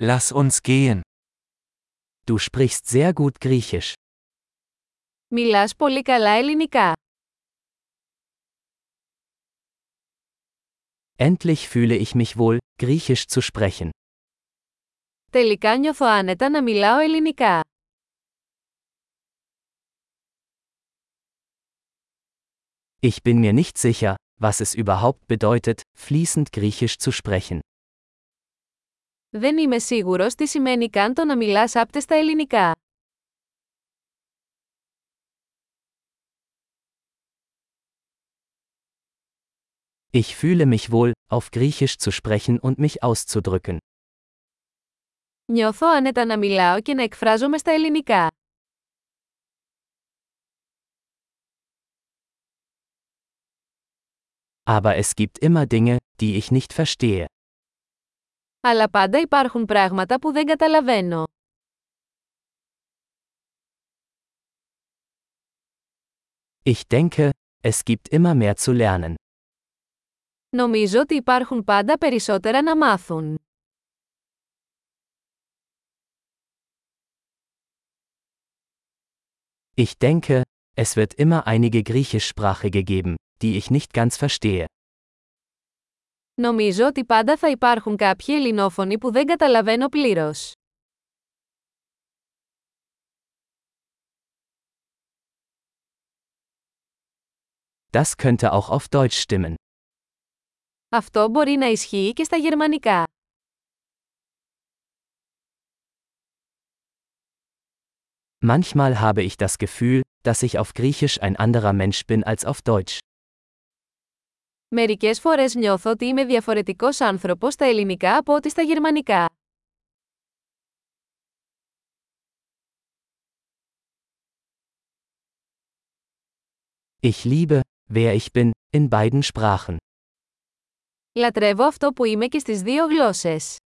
Lass uns gehen. Du sprichst sehr gut Griechisch. Μιλάς πολύ καλά ελληνικά. Endlich fühle ich mich wohl, Griechisch zu sprechen. Τελικά νιώθω άνετα να μιλάω ελληνικά. Ich bin mir nicht sicher, was es überhaupt bedeutet, fließend Griechisch zu sprechen. Δεν είμαι σίγουρος τι σημαίνει καν το να μιλάς άπτεστα ελληνικά. Ich fühle mich wohl, auf Griechisch zu sprechen und mich auszudrücken. Νιώθω άνετα να μιλάω και να εκφράζομαι στα ελληνικά. Aber es gibt immer Dinge, die ich nicht verstehe. Αλλά πάντα υπάρχουν πράγματα που δεν καταλαβαίνω. Ich denke, es gibt immer mehr zu lernen. Νομίζω ότι υπάρχουν πάντα περισσότερα να μάθουν. Ich denke, es wird immer einige Griechischsprachige geben, die ich nicht ganz verstehe. Νομίζω ότι πάντα θα υπάρχουν κάποιοι ελληνόφωνοι που δεν καταλαβαίνω πλήρως. Das könnte auch auf Deutsch stimmen. Αυτό μπορεί να ισχύει και στα γερμανικά. Manchmal habe ich das Gefühl, dass ich auf Griechisch ein anderer Mensch bin als auf Deutsch. Μερικές φορές νιώθω ότι είμαι διαφορετικός άνθρωπος στα ελληνικά από ό,τι στα γερμανικά. Ich liebe, wer ich bin, in beiden Sprachen. Λατρεύω αυτό που είμαι και στις δύο γλώσσες.